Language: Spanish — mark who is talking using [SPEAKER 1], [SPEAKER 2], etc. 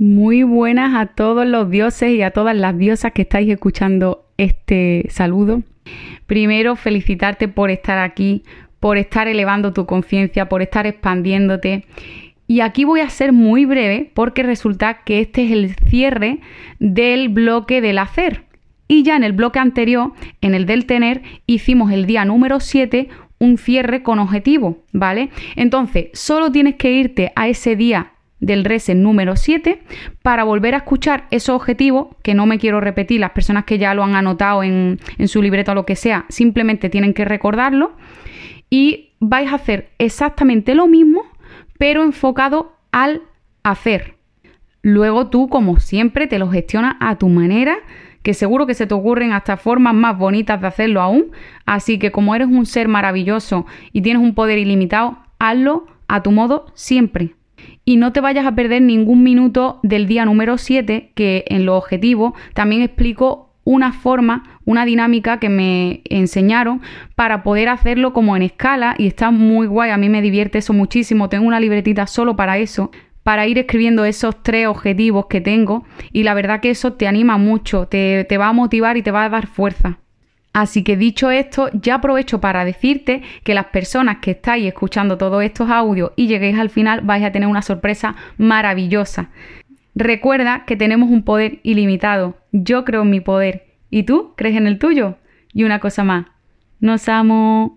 [SPEAKER 1] Muy buenas a todos los dioses y a todas las diosas que estáis escuchando este saludo. Primero, felicitarte por estar aquí, por estar elevando tu conciencia, por estar expandiéndote. Y aquí voy a ser muy breve porque resulta que este es el cierre del bloque del hacer. Y ya en el bloque anterior, en el del tener, hicimos el día número 7 un cierre con objetivo, ¿vale? Entonces, solo tienes que irte a ese día del reset número 7 para volver a escuchar esos objetivos, que no me quiero repetir, las personas que ya lo han anotado en, en su libreta o lo que sea, simplemente tienen que recordarlo y vais a hacer exactamente lo mismo, pero enfocado al hacer. Luego tú, como siempre, te lo gestionas a tu manera, que seguro que se te ocurren hasta formas más bonitas de hacerlo aún. Así que como eres un ser maravilloso y tienes un poder ilimitado, hazlo a tu modo siempre y no te vayas a perder ningún minuto del día número 7, que en los objetivos también explico una forma, una dinámica que me enseñaron para poder hacerlo como en escala y está muy guay, a mí me divierte eso muchísimo, tengo una libretita solo para eso para ir escribiendo esos tres objetivos que tengo y la verdad que eso te anima mucho, te, te va a motivar y te va a dar fuerza. Así que dicho esto, ya aprovecho para decirte que las personas que estáis escuchando todos estos audios y lleguéis al final vais a tener una sorpresa maravillosa. Recuerda que tenemos un poder ilimitado. Yo creo en mi poder. ¿Y tú crees en el tuyo? Y una cosa más. Nos amo.